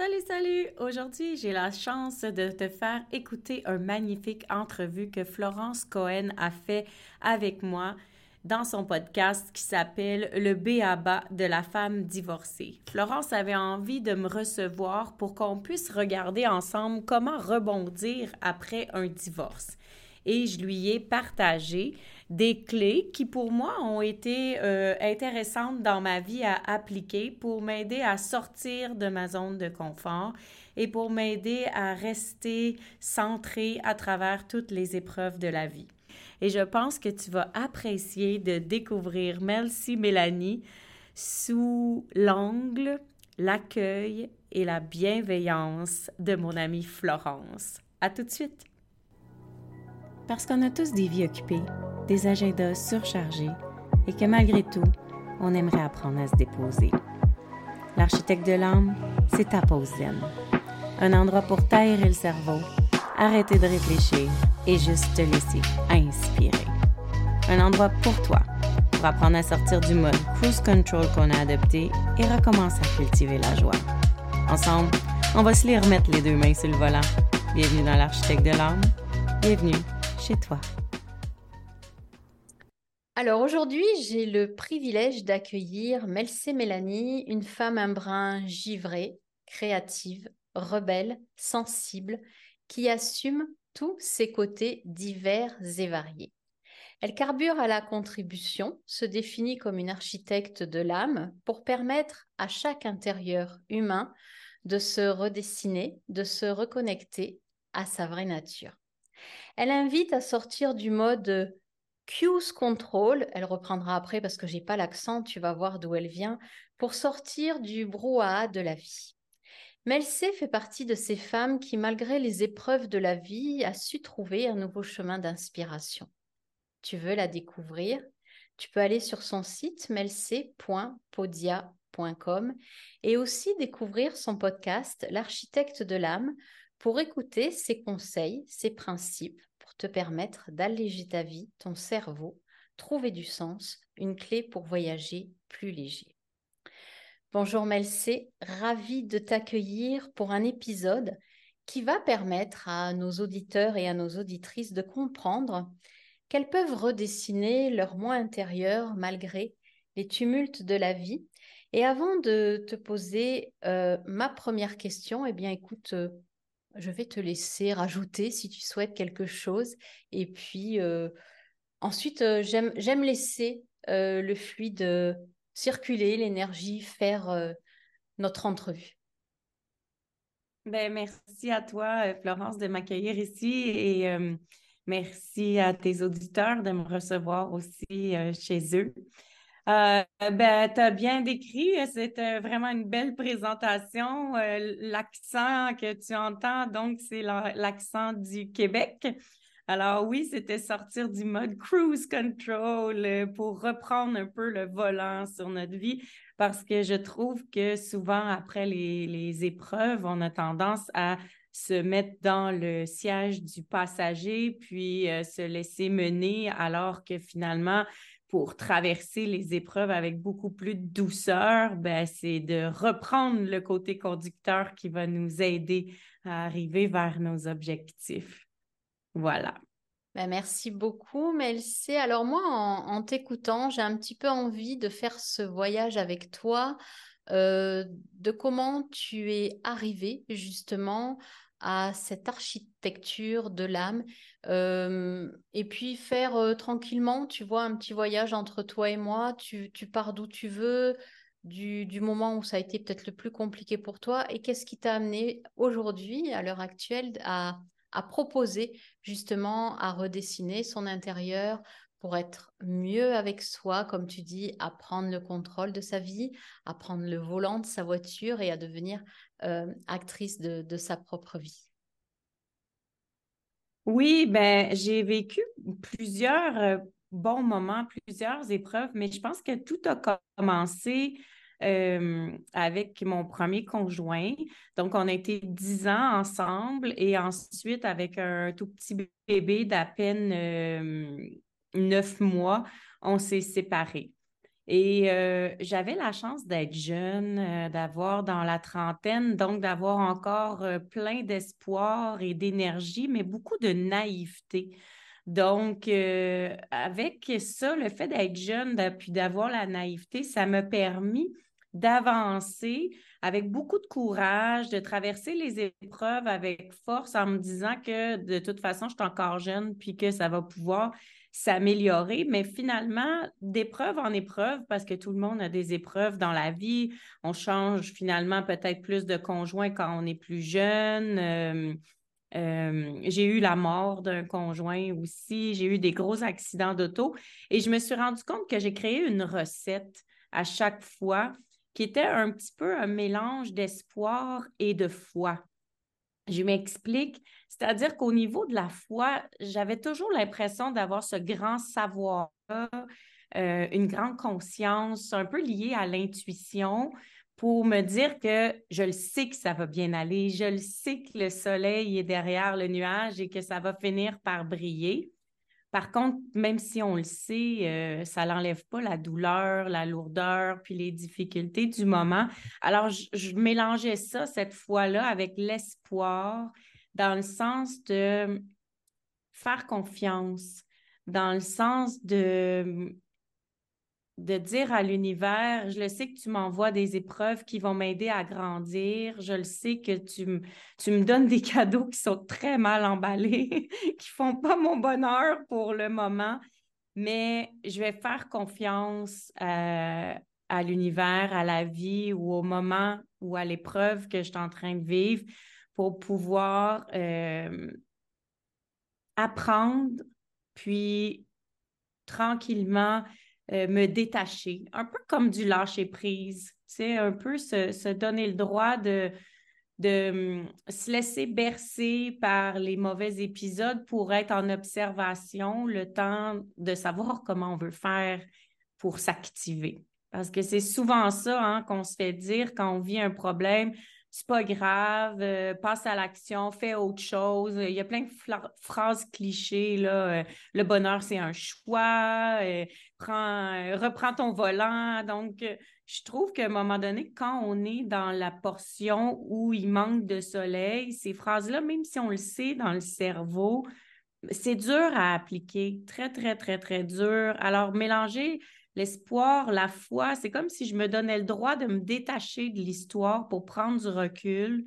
Salut, salut! Aujourd'hui, j'ai la chance de te faire écouter un magnifique entrevue que Florence Cohen a fait avec moi dans son podcast qui s'appelle Le B.A.B.A. de la femme divorcée. Florence avait envie de me recevoir pour qu'on puisse regarder ensemble comment rebondir après un divorce. Et je lui ai partagé des clés qui pour moi ont été euh, intéressantes dans ma vie à appliquer pour m'aider à sortir de ma zone de confort et pour m'aider à rester centrée à travers toutes les épreuves de la vie. Et je pense que tu vas apprécier de découvrir Melcy Mélanie sous l'angle, l'accueil et la bienveillance de mon amie Florence. À tout de suite! Parce qu'on a tous des vies occupées, des agendas surchargés et que malgré tout, on aimerait apprendre à se déposer. L'architecte de l'âme, c'est ta pause zen. Un endroit pour taire le cerveau, arrêter de réfléchir et juste te laisser inspirer. Un endroit pour toi, pour apprendre à sortir du mode cruise control qu'on a adopté et recommencer à cultiver la joie. Ensemble, on va se les remettre les deux mains sur le volant. Bienvenue dans l'architecte de l'âme. Bienvenue Alors aujourd'hui, j'ai le privilège d'accueillir Melcé Mélanie, une femme un brin givrée, créative, rebelle, sensible, qui assume tous ses côtés divers et variés. Elle carbure à la contribution, se définit comme une architecte de l'âme pour permettre à chaque intérieur humain de se redessiner, de se reconnecter à sa vraie nature. Elle invite à sortir du mode cues control, elle reprendra après parce que j'ai pas l'accent, tu vas voir d'où elle vient, pour sortir du brouhaha de la vie. Melcé fait partie de ces femmes qui, malgré les épreuves de la vie, a su trouver un nouveau chemin d'inspiration. Tu veux la découvrir? Tu peux aller sur son site melcé.podia.com et aussi découvrir son podcast L'architecte de l'âme pour écouter ses conseils, ses principes, pour te permettre d'alléger ta vie, ton cerveau, trouver du sens, une clé pour voyager plus léger. Bonjour Melcé, ravie de t'accueillir pour un épisode qui va permettre à nos auditeurs et à nos auditrices de comprendre qu'elles peuvent redessiner leur moi intérieur malgré les tumultes de la vie. Et avant de te poser euh, ma première question, eh bien écoute, euh, je vais te laisser rajouter si tu souhaites quelque chose. Et puis euh, ensuite, euh, j'aime laisser euh, le fluide circuler, l'énergie faire notre entrevue. Ben, merci à toi, Florence, de m'accueillir ici et merci à tes auditeurs de me recevoir aussi chez eux. Euh, ben, tu as bien décrit, c'était vraiment une belle présentation. Euh, l'accent que tu entends, donc, c'est l'accent du Québec. Alors oui, c'était sortir du mode cruise control euh, pour reprendre un peu le volant sur notre vie parce que je trouve que souvent après les, les épreuves, on a tendance à se mettre dans le siège du passager puis se laisser mener alors que finalement, pour traverser les épreuves avec beaucoup plus de douceur, ben, c'est de reprendre le côté conducteur qui va nous aider à arriver vers nos objectifs. Voilà. Ben merci beaucoup, Melcé. Alors moi, en, t'écoutant, j'ai un petit peu envie de faire ce voyage avec toi, euh, de comment tu es arrivé justement à cette architecture de l'âme et puis faire tranquillement, tu vois, un petit voyage entre toi et moi, tu, pars d'où tu veux, du, moment où ça a été peut-être le plus compliqué pour toi, et qu'est-ce qui t'a amené aujourd'hui, à l'heure actuelle, à proposer justement à redessiner son intérieur pour être mieux avec soi, comme tu dis, à prendre le contrôle de sa vie, à prendre le volant de sa voiture et à devenir actrice de, sa propre vie? Oui, ben j'ai vécu plusieurs euh, bons moments, plusieurs épreuves, mais je pense que tout a commencé euh, avec mon premier conjoint. Donc, on a été dix ans ensemble et ensuite, avec un tout petit bébé d'à peine euh, neuf mois, on s'est séparés. Et euh, j'avais la chance d'être jeune, euh, d'avoir dans la trentaine, donc d'avoir encore euh, plein d'espoir et d'énergie, mais beaucoup de naïveté. Donc, avec ça, le fait d'être jeune, puis d'avoir la naïveté, ça m'a permis d'avancer avec beaucoup de courage, de traverser les épreuves avec force en me disant que de toute façon, je suis encore jeune, puis que ça va pouvoir s'améliorer, mais finalement, d'épreuve en épreuve, parce que tout le monde a des épreuves dans la vie, on change finalement peut-être plus de conjoints quand on est plus jeune. Euh, euh, j'ai eu la mort d'un conjoint aussi, j'ai eu des gros accidents d'auto et je me suis rendu compte que j'ai créé une recette à chaque fois qui était un petit peu un mélange d'espoir et de foi. Je m'explique, c'est-à-dire qu'au niveau de la foi, j'avais toujours l'impression d'avoir ce grand savoir, euh, une grande conscience, un peu liée à l'intuition, pour me dire que je le sais que ça va bien aller, je le sais que le soleil est derrière le nuage et que ça va finir par briller. Par contre, même si on le sait, euh, ça n'enlève pas la douleur, la lourdeur, puis les difficultés du moment. Alors, je, mélangeais ça cette fois-là avec l'espoir dans le sens de faire confiance, dans le sens de de dire à l'univers, je le sais que tu m'envoies des épreuves qui vont m'aider à grandir, je le sais que tu, me donnes des cadeaux qui sont très mal emballés, qui font pas mon bonheur pour le moment, mais je vais faire confiance euh, à l'univers, à la vie ou au moment ou à l'épreuve que je suis en train de vivre pour pouvoir euh, apprendre, puis tranquillement euh, me détacher, un peu comme du lâcher prise, c'est un peu se, donner le droit de, de hum, se laisser bercer par les mauvais épisodes pour être en observation, le temps de savoir comment on veut faire pour s'activer. Parce que c'est souvent ça hein, qu'on se fait dire quand on vit un problème c'est pas grave, euh, passe à l'action, fais autre chose. Il y a plein de phrases clichés, là. Euh, le bonheur, c'est un choix, reprends ton volant. Donc, je trouve qu'à un moment donné, quand on est dans la portion où il manque de soleil, ces phrases-là, même si on le sait dans le cerveau, c'est dur à appliquer, très, très, très, très dur. Alors, mélanger l'espoir, la foi, c'est comme si je me donnais le droit de me détacher de l'histoire pour prendre du recul,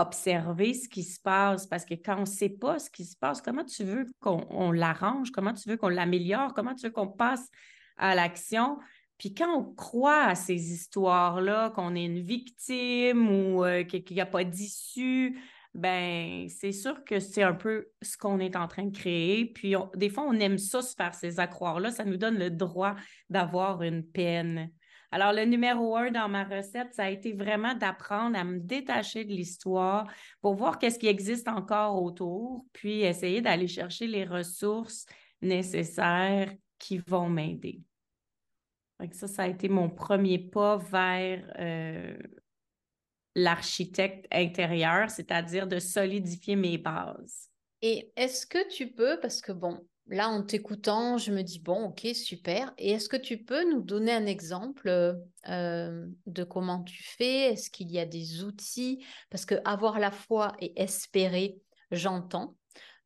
observer ce qui se passe, parce que quand on ne sait pas ce qui se passe, comment tu veux qu'on l'arrange, comment tu veux qu'on l'améliore, comment tu veux qu'on passe à l'action? Puis quand on croit à ces histoires-là, qu'on est une victime ou euh, qu'il n'y a pas d'issue, ben c'est sûr que c'est un peu ce qu'on est en train de créer. Puis des fois, on aime ça, se faire ces accroires-là. Ça nous donne le droit d'avoir une peine. Alors, le numéro un dans ma recette, ça a été vraiment d'apprendre à me détacher de l'histoire pour voir qu'est-ce qui existe encore autour, puis essayer d'aller chercher les ressources nécessaires qui vont m'aider. Ça, ça a été mon premier pas vers euh, l'architecte intérieur, c'est-à-dire de solidifier mes bases. Et est-ce que tu peux, parce que bon, là en t'écoutant, je me dis bon, ok, super. Et est-ce que tu peux nous donner un exemple euh, de comment tu fais? Est-ce qu'il y a des outils? Parce que avoir la foi et espérer, j'entends.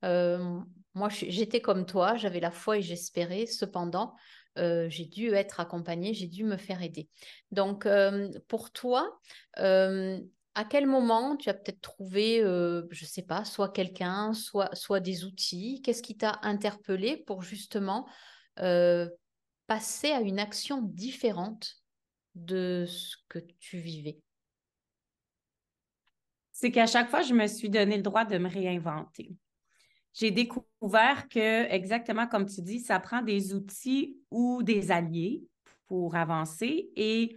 Euh, moi, j'étais comme toi, j'avais la foi et j'espérais. Cependant, euh, j'ai dû être accompagnée, j'ai dû me faire aider. Donc, euh, pour toi, euh, à quel moment tu as peut-être trouvé, je ne sais pas, soit quelqu'un, soit, soit des outils? Qu'est-ce qui t'a interpellé pour justement passer à une action différente de ce que tu vivais? C'est qu'à chaque fois, je me suis donné le droit de me réinventer j'ai découvert que, exactement comme tu dis, ça prend des outils ou des alliés pour avancer. Et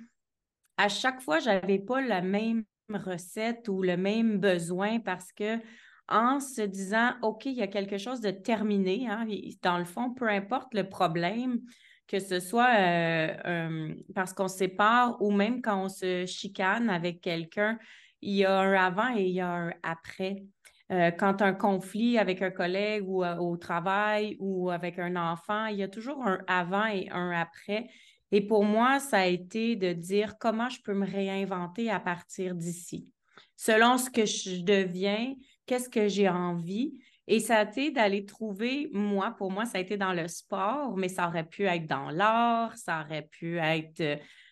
à chaque fois, je n'avais pas la même recette ou le même besoin parce que en se disant, OK, il y a quelque chose de terminé, hein, dans le fond, peu importe le problème, que ce soit euh, parce qu'on se sépare ou même quand on se chicane avec quelqu'un, il y a un avant et il y a un après. Euh, quand un conflit avec un collègue ou euh, au travail ou avec un enfant, il y a toujours un avant et un après. Et pour moi, ça a été de dire comment je peux me réinventer à partir d'ici. Selon ce que je deviens, qu'est-ce que j'ai envie. Et ça a été d'aller trouver, moi, pour moi, ça a été dans le sport, mais ça aurait pu être dans l'art, ça aurait pu être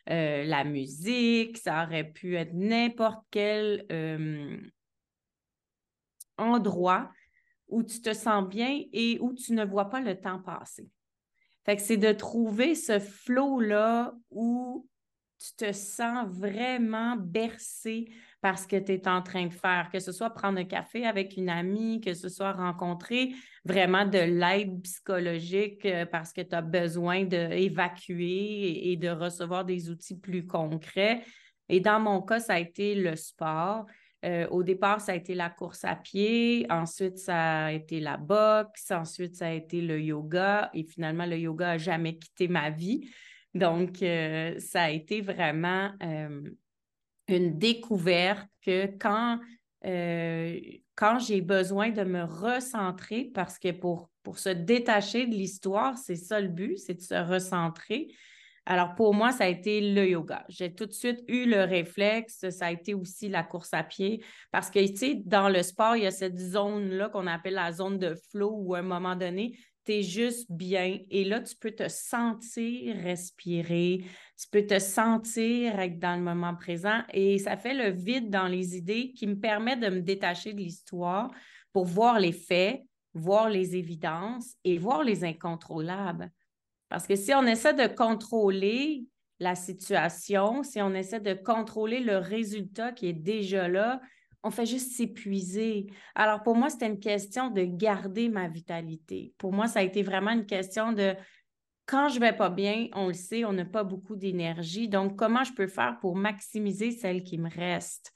euh, la musique, ça aurait pu être n'importe quel euh, endroit où tu te sens bien et où tu ne vois pas le temps passer. Fait que c'est de trouver ce flow-là où tu te sens vraiment bercé par ce que tu es en train de faire, que ce soit prendre un café avec une amie, que ce soit rencontrer vraiment de l'aide psychologique euh, parce que tu as besoin d'évacuer et de recevoir des outils plus concrets. Et dans mon cas, ça a été le sport. Euh, au départ, ça a été la course à pied, ensuite, ça a été la boxe, ensuite, ça a été le yoga, et finalement, le yoga n'a jamais quitté ma vie. Donc, euh, ça a été vraiment euh, une découverte que quand, quand j'ai besoin de me recentrer, parce que pour, pour se détacher de l'histoire, c'est ça le but, c'est de se recentrer. Alors, pour moi, ça a été le yoga. J'ai tout de suite eu le réflexe. Ça a été aussi la course à pied. Parce que, tu sais, dans le sport, il y a cette zone-là qu'on appelle la zone de flow où, à un moment donné, tu es juste bien. Et là, tu peux te sentir respirer. Tu peux te sentir être dans le moment présent. Et ça fait le vide dans les idées qui me permet de me détacher de l'histoire pour voir les faits, voir les évidences et voir les incontrôlables. Parce que si on essaie de contrôler la situation, si on essaie de contrôler le résultat qui est déjà là, on fait juste s'épuiser. Alors pour moi, c'était une question de garder ma vitalité. Pour moi, ça a été vraiment une question de quand je vais pas bien, on le sait, on n'a pas beaucoup d'énergie. Donc, comment je peux faire pour maximiser celle qui me reste?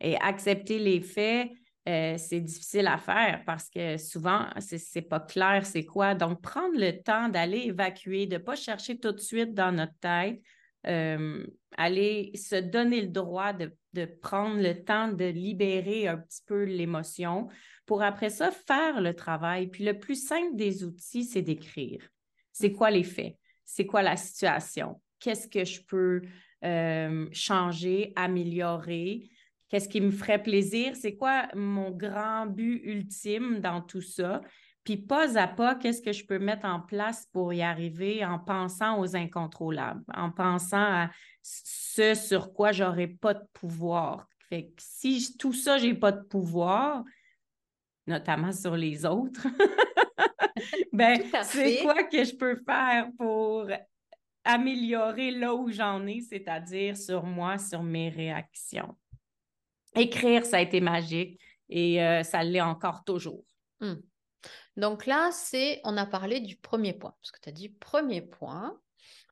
Et accepter les faits, euh, c'est difficile à faire parce que souvent, c'est n'est pas clair c'est quoi. Donc, prendre le temps d'aller évacuer, de ne pas chercher tout de suite dans notre tête, euh, aller se donner le droit de, prendre le temps de libérer un petit peu l'émotion pour après ça faire le travail. Puis le plus simple des outils, c'est d'écrire. C'est quoi les faits? C'est quoi la situation? Qu'est-ce que je peux euh, changer, améliorer? Qu'est-ce qui me ferait plaisir, c'est quoi mon grand but ultime dans tout ça, puis pas à pas, qu'est-ce que je peux mettre en place pour y arriver en pensant aux incontrôlables, en pensant à ce sur quoi j'aurais pas de pouvoir? Fait que si tout ça, j'ai pas de pouvoir, notamment sur les autres, ben, c'est quoi que je peux faire pour améliorer là où j'en ai, c'est-à-dire sur moi, sur mes réactions? Écrire, ça a été magique et euh, ça l'est encore toujours. Hmm. Donc là, c'est, on a parlé du premier point, parce que tu as dit premier point.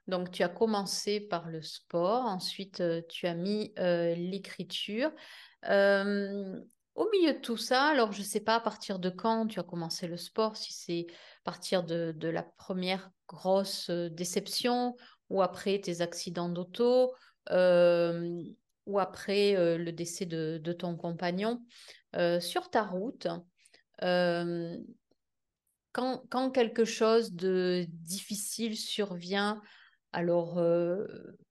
Donc tu as commencé par le sport, ensuite euh, tu as mis euh, l'écriture. au milieu de tout ça, alors je ne sais pas à partir de quand tu as commencé le sport, si c'est à partir de, de, la première grosse déception ou après tes accidents d'auto ou après euh, le décès de, ton compagnon, euh, sur ta route, euh, quand, quelque chose de difficile survient, alors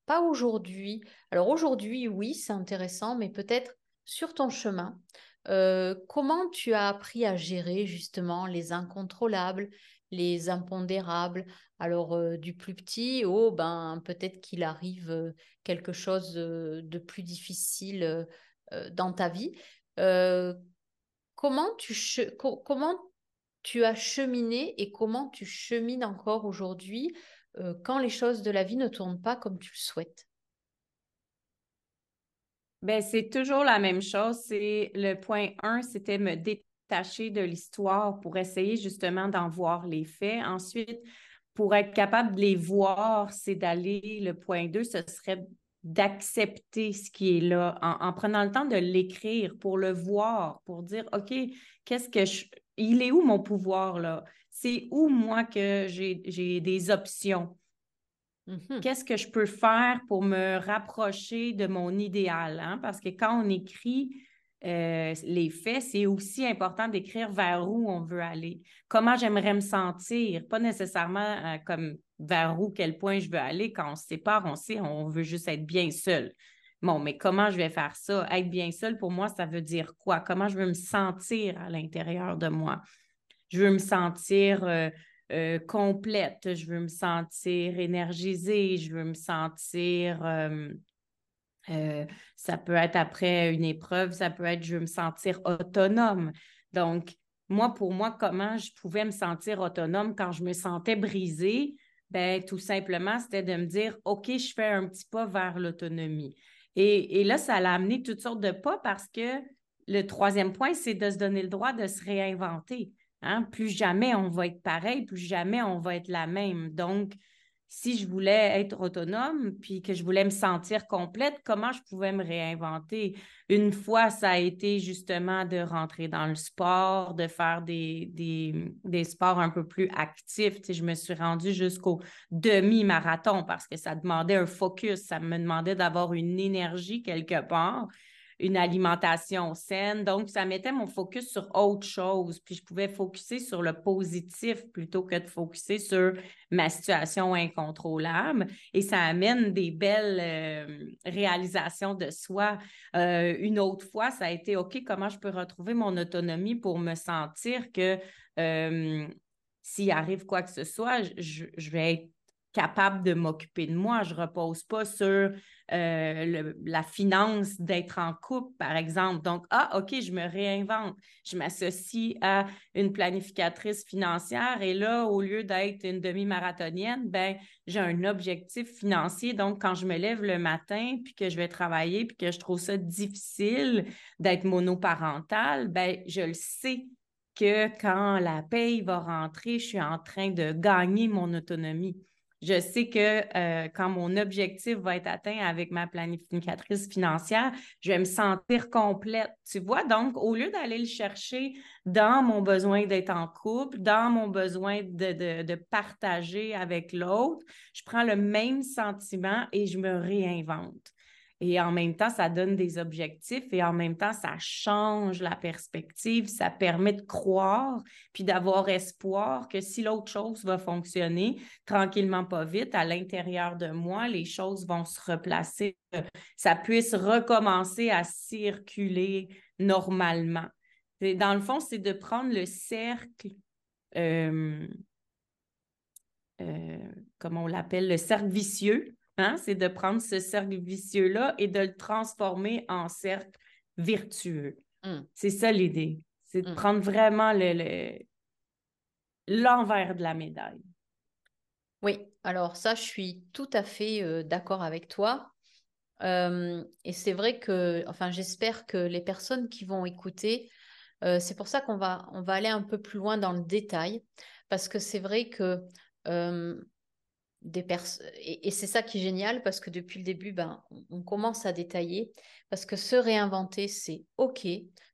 pas aujourd'hui, alors aujourd'hui oui c'est intéressant, mais peut-être sur ton chemin, comment tu as appris à gérer justement les incontrôlables, les impondérables. Alors, euh, du plus petit au, ben, peut-être qu'il arrive euh, quelque chose euh, de plus difficile dans ta vie. comment, tu comment tu as cheminé et comment tu chemines encore aujourd'hui quand les choses de la vie ne tournent pas comme tu le souhaites? Ben, c'est toujours la même chose. C'est le point 1, c'était me détacher de l'histoire pour essayer justement d'en voir les faits. Ensuite, pour être capable de les voir, c'est d'aller, le point 2, ce serait d'accepter ce qui est là, en, prenant le temps de l'écrire pour le voir, pour dire, OK, qu'est-ce que je... Il est où mon pouvoir là? C'est où moi que j'ai des options? Mm-hmm. Qu'est-ce que je peux faire pour me rapprocher de mon idéal? Hein? Parce que quand on écrit, euh, les faits, c'est aussi important d'écrire vers où on veut aller, comment j'aimerais me sentir, pas nécessairement euh, comme vers où, quel point je veux aller. Quand on se sépare, on sait, on veut juste être bien seul. Bon, mais comment je vais faire ça? Être bien seul, pour moi, ça veut dire quoi? Comment je veux me sentir à l'intérieur de moi? Je veux me sentir euh, complète, je veux me sentir énergisée, je veux me sentir... ça peut être après une épreuve, ça peut être je veux me sentir autonome. Donc, moi, pour moi, comment je pouvais me sentir autonome quand je me sentais brisée? Ben, tout simplement, c'était de me dire, OK, je fais un petit pas vers l'autonomie. Et, là, ça l'a amené toutes sortes de pas parce que le troisième point, c'est de se donner le droit de se réinventer. Hein? Plus jamais on va être pareil, plus jamais on va être la même. Donc, si je voulais être autonome, puis que je voulais me sentir complète, comment je pouvais me réinventer? Une fois, ça a été justement de rentrer dans le sport, de faire des, des, sports un peu plus actifs. je me suis rendue jusqu'au demi-marathon parce que ça demandait un focus, ça me demandait d'avoir une énergie quelque part une alimentation saine. Donc, ça mettait mon focus sur autre chose. Puis, je pouvais focuser sur le positif plutôt que de focuser sur ma situation incontrôlable. Et ça amène des belles euh, réalisations de soi. Euh, une autre fois, ça a été OK, comment je peux retrouver mon autonomie pour me sentir que euh, s'il arrive quoi que ce soit, je, je vais être capable de m'occuper de moi. Je ne repose pas sur euh, la finance d'être en couple, par exemple. Donc, ah, OK, je me réinvente. Je m'associe à une planificatrice financière et là, au lieu d'être une demi-marathonienne, ben, j'ai un objectif financier. Donc, quand je me lève le matin puis que je vais travailler puis que je trouve ça difficile d'être monoparentale, ben, je le sais que quand la paye va rentrer, je suis en train de gagner mon autonomie je sais que euh, quand mon objectif va être atteint avec ma planificatrice financière, je vais me sentir complète. Tu vois, donc, au lieu d'aller le chercher dans mon besoin d'être en couple, dans mon besoin de, de partager avec l'autre, je prends le même sentiment et je me réinvente. Et en même temps, ça donne des objectifs et en même temps, ça change la perspective, ça permet de croire puis d'avoir espoir que si l'autre chose va fonctionner tranquillement, pas vite, à l'intérieur de moi, les choses vont se replacer, ça puisse recommencer à circuler normalement. dans le fond, c'est de prendre le cercle. Euh, euh, comment on l'appelle, le cercle vicieux, Hein? C'est de prendre ce cercle vicieux-là et de le transformer en cercle virtueux. Mmh. C'est ça l'idée. C'est de mmh. prendre vraiment le, l'envers de la médaille. Oui, alors ça, je suis tout à fait euh, d'accord avec toi. Euh, et c'est vrai que, enfin, j'espère que les personnes qui vont écouter, euh, c'est pour ça qu'on va, on va aller un peu plus loin dans le détail, parce que c'est vrai que des et, et c'est ça qui est génial parce que depuis le début, ben, on, commence à détailler parce que se réinventer, c'est OK.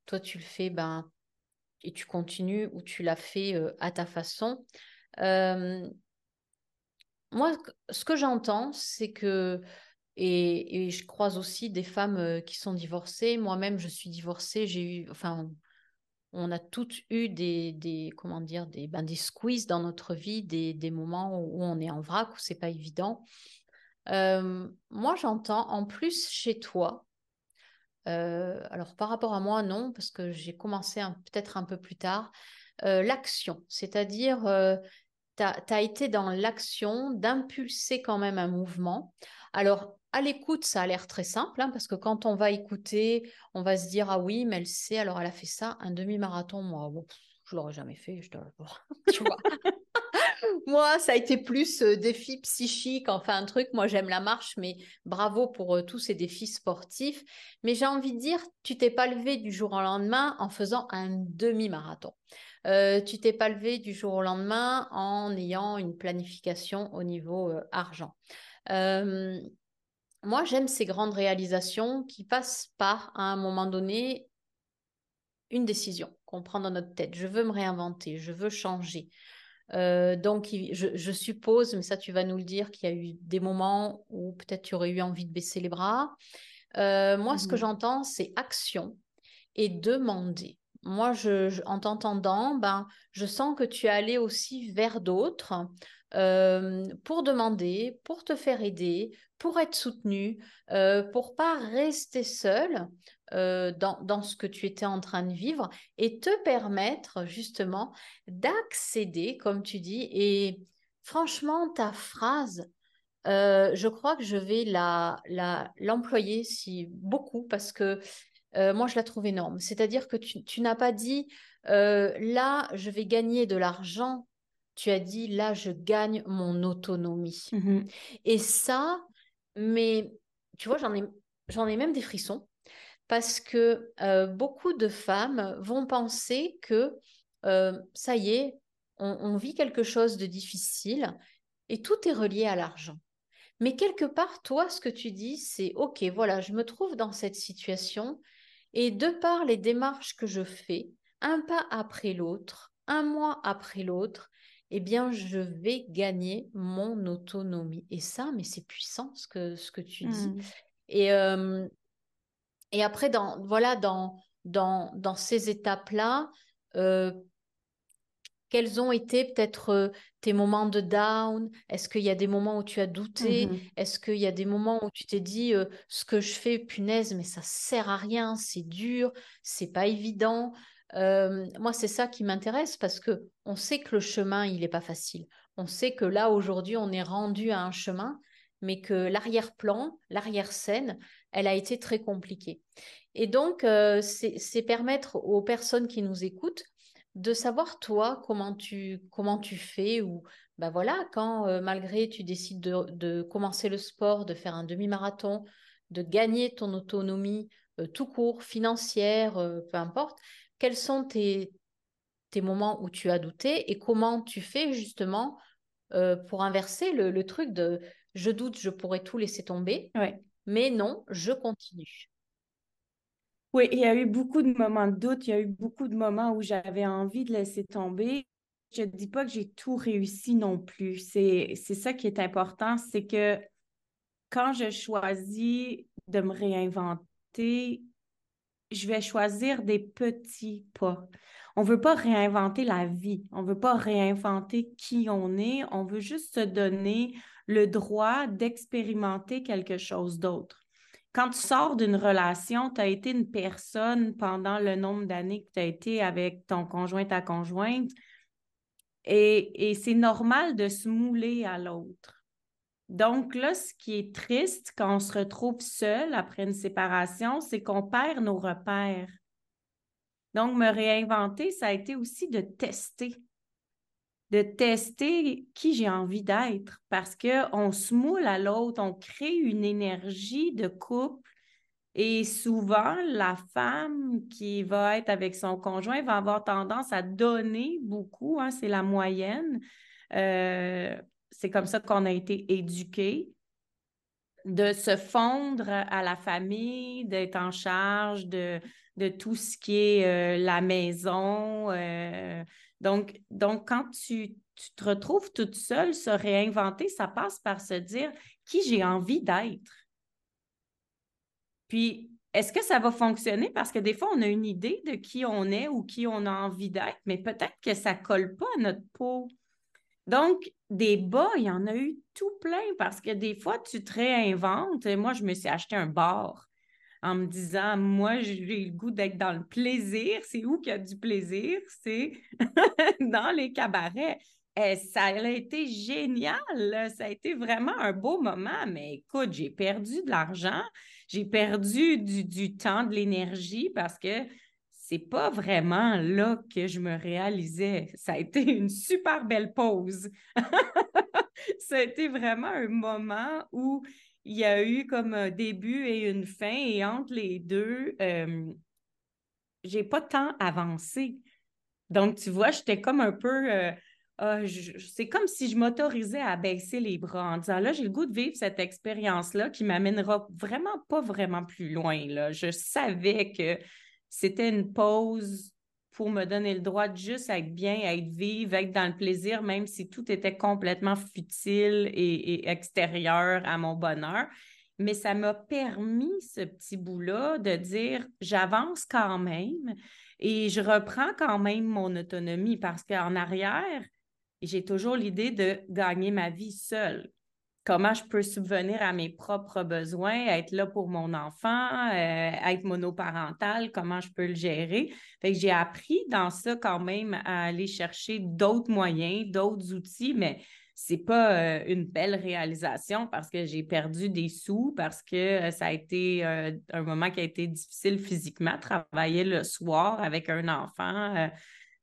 Toi, tu le fais ben, et tu continues ou tu l'as fait euh, à ta façon. Euh, moi, ce que j'entends, c'est que, et, et, je croise aussi des femmes euh, qui sont divorcées. Moi-même, je suis divorcée. J'ai eu, enfin, on a toutes eu des, des comment dire, des, ben, des squeezes dans notre vie, des, moments où on est en vrac, où c'est pas évident. Euh, moi, j'entends en plus chez toi, euh, alors par rapport à moi, non, parce que j'ai commencé peut-être un peu plus tard, euh, l'action, c'est-à-dire tu as, été dans l'action d'impulser quand même un mouvement. Alors, à l'écoute, ça a l'air très simple, hein, parce que quand on va écouter, on va se dire, ah oui, mais elle sait, alors elle a fait ça, un demi-marathon, moi, bon, je l'aurais jamais fait, je te tu vois. moi, ça a été plus euh, défi psychique, enfin un truc, moi j'aime la marche, mais bravo pour euh, tous ces défis sportifs. Mais j'ai envie de dire, tu t'es pas levé du jour au lendemain en faisant un demi-marathon. Euh, tu t'es pas levé du jour au lendemain en ayant une planification au niveau argent. Moi, j'aime ces grandes réalisations qui passent par, à un moment donné, une décision qu'on prend dans notre tête. Je veux me réinventer, je veux changer. Euh, donc, je, suppose, mais ça, tu vas nous le dire, qu'il y a eu des moments où peut-être tu aurais eu envie de baisser les bras. Euh, moi, ce que mmh j'entends, c'est action et demander. Moi, je, en t'entendant, ben, je sens que tu es allé aussi vers d'autres euh, pour demander, pour te faire aider, pour être soutenu, euh, pour pas rester seul euh, dans, ce que tu étais en train de vivre et te permettre justement d'accéder, comme tu dis. Et franchement, ta phrase, je crois que je vais l'employer si, beaucoup parce que moi, je la trouve énorme. C'est-à-dire que tu n'as pas dit, là, je vais gagner de l'argent tu as dit là, je gagne mon autonomie. Mmh Et ça, mais tu vois, j'en ai, j'en ai même des frissons parce que euh, beaucoup de femmes vont penser que euh, ça y est, on, vit quelque chose de difficile et tout est relié à l'argent. Mais quelque part, toi, ce que tu dis, c'est OK, voilà, je me trouve dans cette situation et de par les démarches que je fais, un pas après l'autre, un mois après l'autre, eh bien, je vais gagner mon autonomie. Et ça, mais c'est puissant ce que, ce que tu dis. Mmh. Et, et après, dans, voilà, dans, dans, dans ces étapes-là, quels ont été peut-être tes moments de down? Est-ce qu'il y a des moments où tu as douté? Mmh Est-ce qu'il y a des moments où tu t'es dit ce que je fais, punaise, mais ça sert à rien, c'est dur, c'est pas évident? Moi, c'est ça qui m'intéresse parce que on sait que le chemin, il n'est pas facile. On sait que là, aujourd'hui, on est rendu à un chemin, mais que l'arrière-plan, l'arrière-scène, elle a été très compliquée. Et donc, c'est permettre aux personnes qui nous écoutent de savoir, toi, comment tu, comment tu fais ou, ben voilà, quand malgré tu décides de, de, commencer le sport, de faire un demi-marathon, de gagner ton autonomie tout court, financière, peu importe, quels sont tes, tes moments où tu as douté et comment tu fais justement euh, pour inverser le, truc de je doute, je pourrais tout laisser tomber, mais non, je continue. Oui, il y a eu beaucoup de moments de doute, il y a eu beaucoup de moments où j'avais envie de laisser tomber. Je ne dis pas que j'ai tout réussi non plus. C'est ça qui est important, c'est que quand je choisis de me réinventer, je vais choisir des petits pas. On ne veut pas réinventer la vie, on ne veut pas réinventer qui on est, on veut juste se donner le droit d'expérimenter quelque chose d'autre. Quand tu sors d'une relation, tu as été une personne pendant le nombre d'années que tu as été avec ton conjoint, ta conjointe, et, et c'est normal de se mouler à l'autre. Donc là, ce qui est triste quand on se retrouve seul après une séparation, c'est qu'on perd nos repères. Donc, me réinventer, ça a été aussi de tester, de tester qui j'ai envie d'être parce qu'on se moule à l'autre, on crée une énergie de couple et souvent, la femme qui va être avec son conjoint va avoir tendance à donner beaucoup, hein, c'est la moyenne. Euh, c'est comme ça qu'on a été éduqués, de se fondre à la famille, d'être en charge de, de tout ce qui est euh, la maison. Euh. donc, donc, quand tu, tu, te retrouves toute seule, se réinventer, ça passe par se dire qui j'ai envie d'être. Puis, est-ce que ça va fonctionner? Parce que des fois, on a une idée de qui on est ou qui on a envie d'être, mais peut-être que ça ne colle pas à notre peau. Donc, des bas, il y en a eu tout plein parce que des fois, tu te réinventes. Moi, je me suis acheté un bar en me disant, moi, j'ai le goût d'être dans le plaisir. C'est où qu'il y a du plaisir? C'est dans les cabarets. Et ça a été génial. Ça a été vraiment un beau moment. Mais écoute, j'ai perdu de l'argent, j'ai perdu du, du temps, de l'énergie parce que c'est pas vraiment là que je me réalisais. Ça a été une super belle pause. ça a été vraiment un moment où il y a eu comme un début et une fin, et entre les deux, euh, j'ai pas tant avancé. Donc, tu vois, j'étais comme un peu. Euh, ah, c'est comme si je m'autorisais à baisser les bras en disant là, j'ai le goût de vivre cette expérience-là qui m'amènera vraiment pas vraiment plus loin. Là. Je savais que c'était une pause pour me donner le droit de juste être bien, être vive, être dans le plaisir, même si tout était complètement futile et, extérieur à mon bonheur. Mais ça m'a permis, ce petit bout-là, de dire j'avance quand même et je reprends quand même mon autonomie parce qu'en arrière, j'ai toujours l'idée de gagner ma vie seule. Comment je peux subvenir à mes propres besoins, être là pour mon enfant, euh, être monoparental, comment je peux le gérer. J'ai appris dans ça quand même à aller chercher d'autres moyens, d'autres outils, mais c'est pas euh, une belle réalisation parce que j'ai perdu des sous, parce que euh, ça a été un moment qui a été difficile physiquement, travailler le soir avec un enfant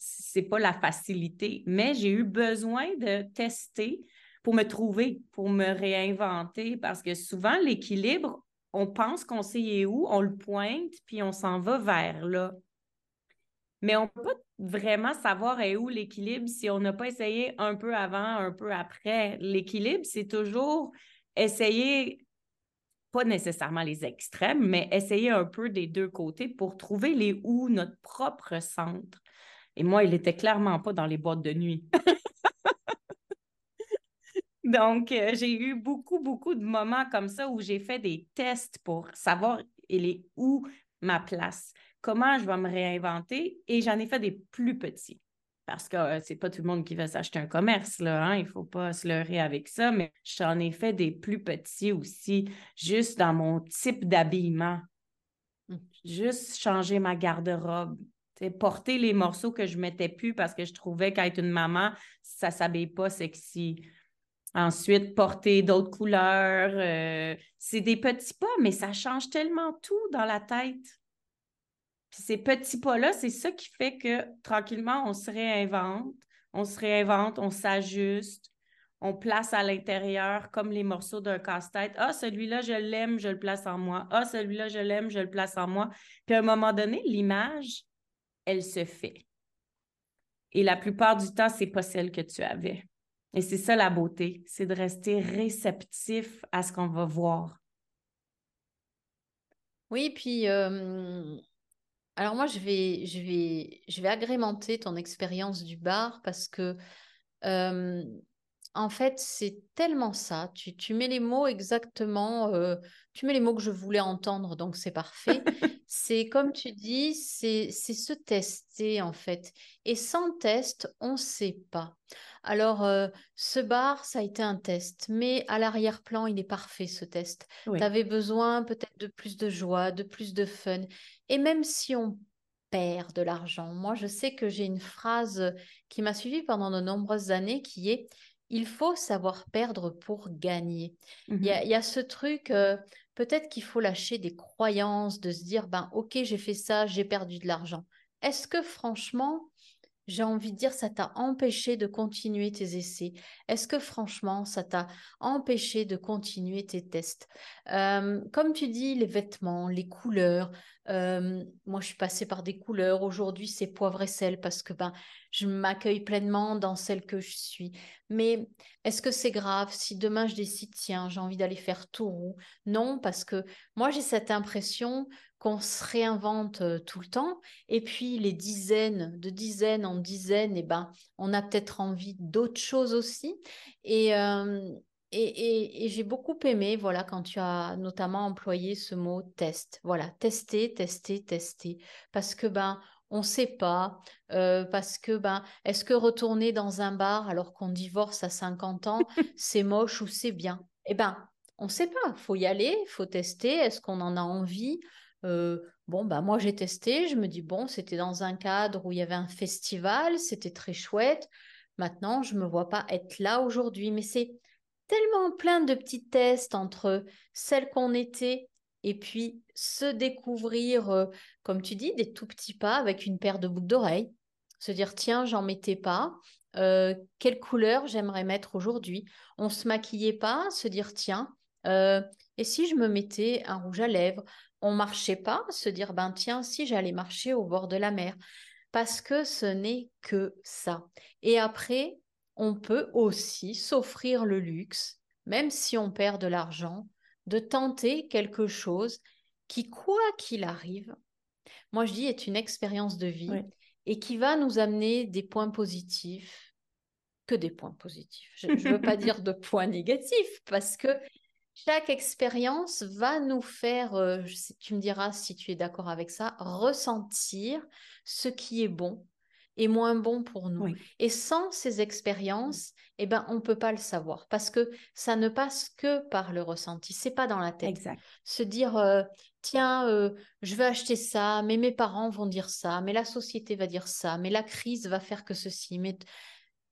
c'est pas la facilité, mais j'ai eu besoin de tester pour me trouver, pour me réinventer, parce que souvent, l'équilibre, on pense qu'on sait où, on le pointe, puis on s'en va vers là. Mais on peut vraiment savoir où l'équilibre si on n'a pas essayé un peu avant, un peu après. L'équilibre, c'est toujours essayer, pas nécessairement les extrêmes, mais essayer un peu des deux côtés pour trouver les où, notre propre centre. Et moi, il n'était clairement pas dans les boîtes de nuit. Donc, euh, j'ai eu beaucoup, beaucoup de moments comme ça où j'ai fait des tests pour savoir il est où ma place, comment je vais me réinventer et j'en ai fait des plus petits. Parce que ce euh, c'est pas tout le monde qui va s'acheter un commerce, là, hein? il ne faut pas se leurrer avec ça, mais j'en ai fait des plus petits aussi, juste dans mon type d'habillement. Mmh. Juste changer ma garde-robe, porter les morceaux que je mettais plus parce que je trouvais qu'être une maman, ça s'habille pas sexy. Ensuite, porter d'autres couleurs. Euh, c'est des petits pas, mais ça change tellement tout dans la tête. Puis ces petits pas-là, c'est ça qui fait que tranquillement, on se réinvente, on se réinvente, on s'ajuste, on place à l'intérieur comme les morceaux d'un casse-tête. Ah, celui-là, je l'aime, je le place en moi. Ah, celui-là, je l'aime, je le place en moi. Puis à un moment donné, l'image, elle se fait. Et la plupart du temps, c'est pas celle que tu avais. Et c'est ça la beauté, c'est de rester réceptif à ce qu'on va voir. Oui, puis euh, alors moi je vais je vais je vais agrémenter ton expérience du bar parce que euh, en fait, c'est tellement ça. Tu, mets les mots exactement, euh, tu mets les mots que je voulais entendre, donc c'est parfait. c'est comme tu dis, c'est se tester en fait. Et sans test, on ne sait pas. Alors, euh, ce bar, ça a été un test, mais à l'arrière-plan, il est parfait ce test. Tu avais besoin peut-être de plus de joie, de plus de fun. Et même si on perd de l'argent, moi, je sais que j'ai une phrase qui m'a suivie pendant de nombreuses années qui est il faut savoir perdre pour gagner. Il y, a, mmh ce truc, euh, peut-être qu'il faut lâcher des croyances, de se dire, ben ok, j'ai fait ça, j'ai perdu de l'argent. Est-ce que franchement, j'ai envie de dire, ça t'a empêché de continuer tes essais Est-ce que franchement, ça t'a empêché de continuer tes tests? Comme tu dis, les vêtements, les couleurs. moi, je suis passée par des couleurs. Aujourd'hui, c'est poivre et sel parce que ben, je m'accueille pleinement dans celle que je suis. Mais est-ce que c'est grave si demain je décide, tiens, j'ai envie d'aller faire tout roux? Non, parce que moi, j'ai cette impression qu'on se réinvente tout le temps. Et puis les dizaines, de dizaines en dizaines, et eh ben, on a peut-être envie d'autres choses aussi. Euh, et, et, j'ai beaucoup aimé, voilà, quand tu as notamment employé ce mot test. Voilà, tester, tester, tester. Parce que ben, on ne sait pas, euh, parce que ben, est-ce que retourner dans un bar alors qu'on divorce à 50 ans, c'est moche ou c'est bien? Eh ben, on ne sait pas. Il faut y aller, il faut tester. Est-ce qu'on en a envie? Euh, bon, bah, moi j'ai testé, je me dis, bon, c'était dans un cadre où il y avait un festival, c'était très chouette. Maintenant, je ne me vois pas être là aujourd'hui, mais c'est tellement plein de petits tests entre celles qu'on était et puis se découvrir, euh, comme tu dis, des tout petits pas avec une paire de boucles d'oreilles. Se dire, tiens, j'en mettais pas. Euh, quelle couleur j'aimerais mettre aujourd'hui? On se maquillait pas, se dire, tiens, et si je me mettais un rouge à lèvres? On marchait pas, se dire ben tiens si j'allais marcher au bord de la mer parce que ce n'est que ça. Et après, on peut aussi s'offrir le luxe, même si on perd de l'argent, de tenter quelque chose qui, quoi qu'il arrive, moi je dis est une expérience de vie et qui va nous amener des points positifs, que des points positifs. Je ne veux pas dire de points négatifs parce que chaque expérience va nous faire, euh, tu me diras si tu es d'accord avec ça, ressentir ce qui est bon, est moins bon pour nous. Et sans ces expériences, eh ben, on ne peut pas le savoir parce que ça ne passe que par le ressenti. C'est pas dans la tête. Exact. Se dire, euh, tiens, euh, je vais acheter ça, mais mes parents vont dire ça, mais la société va dire ça, mais la crise va faire que ceci. Mais...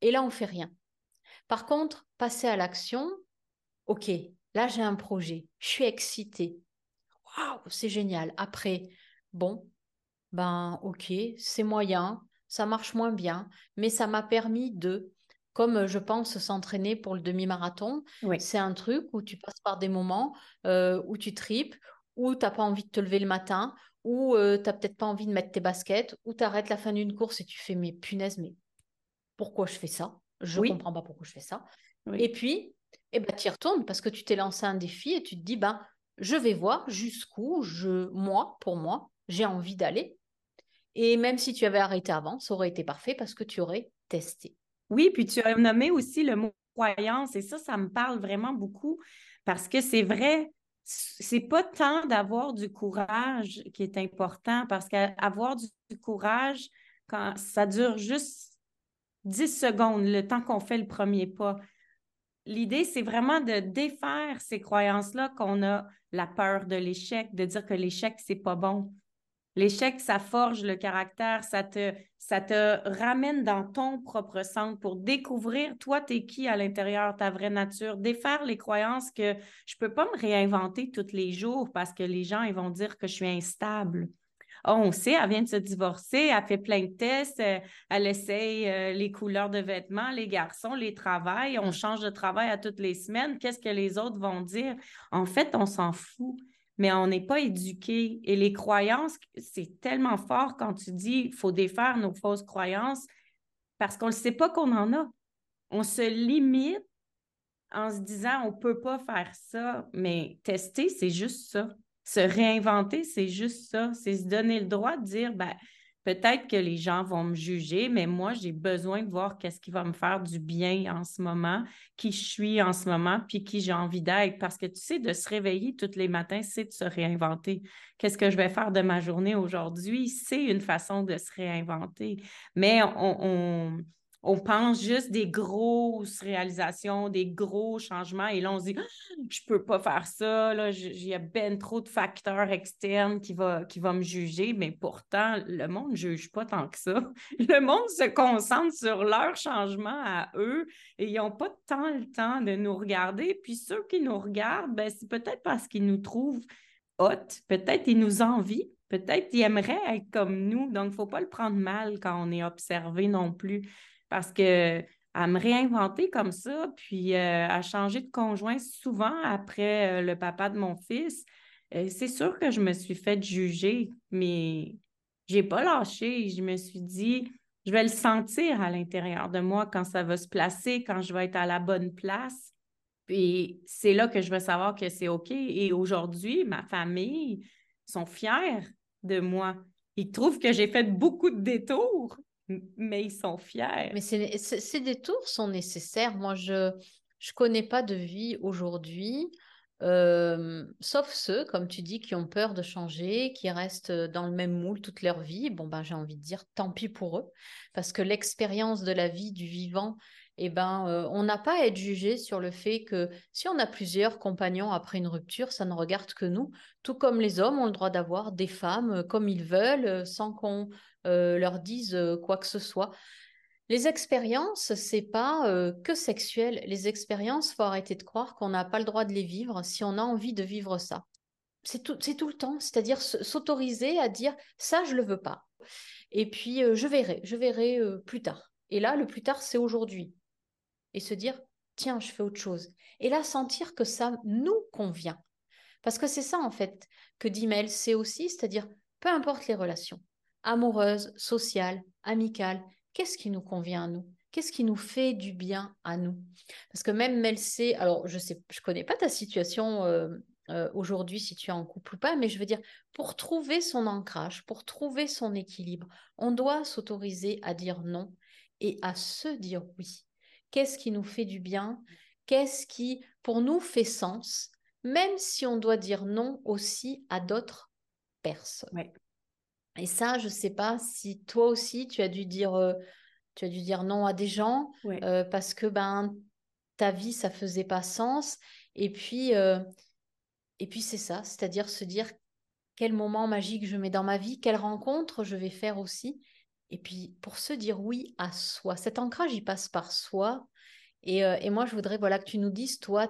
Et là, on fait rien. Par contre, passer à l'action, ok, là j'ai un projet, je suis excitée. Waouh, c'est génial. Après, bon, ben ok, c'est moyen, ça marche moins bien, mais ça m'a permis de, comme je pense, s'entraîner pour le demi-marathon. C'est un truc où tu passes par des moments euh, où tu tripes, où tu n'as pas envie de te lever le matin, où euh, tu n'as peut-être pas envie de mettre tes baskets, où tu arrêtes la fin d'une course et tu fais, mais punaise, mais pourquoi je fais ça? Je ne comprends pas pourquoi je fais ça. Et puis, eh ben, tu y retournes parce que tu t'es lancé un défi et tu te dis, ben, je vais voir jusqu'où je, moi, pour moi, j'ai envie d'aller. Et même si tu avais arrêté avant, ça aurait été parfait parce que tu aurais testé. Oui, puis tu as nommé aussi le mot croyance et ça, ça me parle vraiment beaucoup parce que c'est vrai, c'est pas tant d'avoir du courage qui est important parce qu'avoir du, courage, quand ça dure juste 10 secondes, le temps qu'on fait le premier pas. L'idée, c'est vraiment de défaire ces croyances-là qu'on a la peur de l'échec, de dire que l'échec, c'est pas bon. L'échec, ça forge le caractère, ça te, ça te ramène dans ton propre centre pour découvrir, toi, t'es qui à l'intérieur, ta vraie nature, défaire les croyances que je peux pas me réinventer tous les jours parce que les gens, vont dire que je suis instable. Oh, on sait, elle vient de se divorcer, elle fait plein de tests, euh, elle essaye euh, les couleurs de vêtements, les garçons, les travails, on change de travail à toutes les semaines. Qu'est-ce que les autres vont dire? En fait, on s'en fout mais on n'est pas éduqué. Et les croyances, c'est tellement fort quand tu dis il faut défaire nos fausses croyances parce qu'on ne sait pas qu'on en a. On se limite en se disant on ne peut pas faire ça, mais tester, c'est juste ça. Se réinventer, c'est juste ça. C'est se donner le droit de dire ben, peut-être que les gens vont me juger, mais moi, j'ai besoin de voir qu'est-ce qui va me faire du bien en ce moment, qui je suis en ce moment, puis qui j'ai envie d'être. Parce que tu sais, de se réveiller tous les matins, c'est de se réinventer. Qu'est-ce que je vais faire de ma journée aujourd'hui? C'est une façon de se réinventer. Mais on on pense juste des grosses réalisations, des gros changements, et là, on se dit, je peux pas faire ça, il y a bien trop de facteurs externes qui vont me juger, mais pourtant, le monde ne juge pas tant que ça. Le monde se concentre sur leurs changements à eux, et ils n'ont pas tant le temps de nous regarder, puis ceux qui nous regardent, ben, c'est peut-être parce qu'ils nous trouvent hot, peut-être ils nous envient, peut-être qu'ils aimeraient être comme nous, donc il ne faut pas le prendre mal quand on est observé non plus parce que à me réinventer comme ça, puis euh, à changer de conjoint souvent après euh, le papa de mon fils, euh, c'est sûr que je me suis fait juger, mais j'ai pas lâché. Je me suis dit, je vais le sentir à l'intérieur de moi quand ça va se placer, quand je vais être à la bonne place. Puis c'est là que je vais savoir que c'est OK. Et aujourd'hui, ma famille sont fiers de moi. Ils trouvent que j'ai fait beaucoup de détours, mais ils sont fiers. Mais ces détours sont nécessaires. Moi, je ne connais pas de vie aujourd'hui, euh, sauf ceux, comme tu dis, qui ont peur de changer, qui restent dans le même moule toute leur vie. Bon, ben, j'ai envie de dire tant pis pour eux, parce que l'expérience de la vie, du vivant, eh ben, euh, on n'a pas à être jugé sur le fait que si on a plusieurs compagnons après une rupture, ça ne regarde que nous. Tout comme les hommes ont le droit d'avoir des femmes euh, comme ils veulent, sans qu'on euh, leur disent euh, quoi que ce soit. Les expériences, c'est pas euh, que sexuel. Les expériences, faut arrêter de croire qu'on n'a pas le droit de les vivre si on a envie de vivre ça. C'est tout, le temps, c'est-à-dire s'autoriser à dire ça, je le veux pas. Et puis je verrai, je verrai plus tard. Et là, le plus tard, c'est aujourd'hui. Et se dire tiens, je fais autre chose. Et là, sentir que ça nous convient. Parce que c'est ça, en fait, que dit Mel, c'est aussi, c'est-à-dire peu importe les relations, amoureuse, sociale, amicale, qu'est-ce qui nous convient à nous? Qu'est-ce qui nous fait du bien à nous? Parce que même Melsé, alors je sais, je connais pas ta situation euh, euh, aujourd'hui si tu es en couple ou pas, mais je veux dire, pour trouver son ancrage, pour trouver son équilibre, on doit s'autoriser à dire non et à se dire oui. Qu'est-ce qui nous fait du bien? Qu'est-ce qui, pour nous, fait sens Même si on doit dire non aussi à d'autres personnes? Et ça, je ne sais pas si toi aussi, tu as dû dire, euh, tu as dû dire non à des gens euh, parce que ben, ta vie, ça faisait pas sens. Et puis, euh, et puis c'est ça, c'est-à-dire se dire quel moment magique je mets dans ma vie, quelle rencontre je vais faire aussi. Et puis, pour se dire oui à soi, cet ancrage, il passe par soi. Et, et moi, je voudrais voilà, que tu nous dises, toi,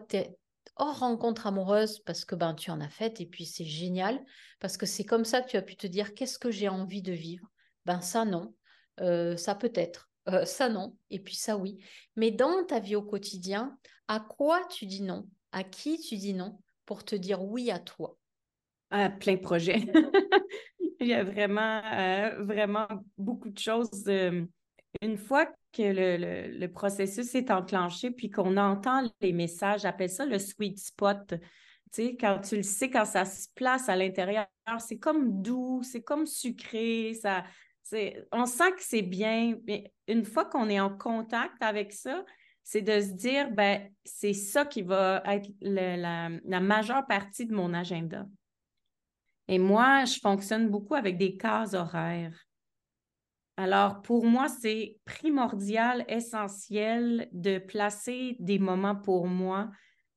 hors rencontre amoureuse parce que ben, tu en as fait et puis c'est génial parce que c'est comme ça que tu as pu te dire qu'est-ce que j'ai envie de vivre. Ben ça non, euh, ça peut être, euh, ça non, et puis ça oui. Mais dans ta vie au quotidien, à quoi tu dis non? À qui tu dis non pour te dire oui à toi? À plein de projets. Il y a vraiment, euh, vraiment beaucoup de choses. Une fois que le, processus est enclenché, puis qu'on entend les messages, j'appelle ça le sweet spot. Tu sais, quand tu le sais, quand ça se place à l'intérieur, c'est comme doux, c'est comme sucré, ça, on sent que c'est bien, mais une fois qu'on est en contact avec ça, c'est de se dire, ben, c'est ça qui va être la, la, majeure partie de mon agenda. Et moi, je fonctionne beaucoup avec des cases horaires. Alors, pour moi, c'est primordial, essentiel de placer des moments pour moi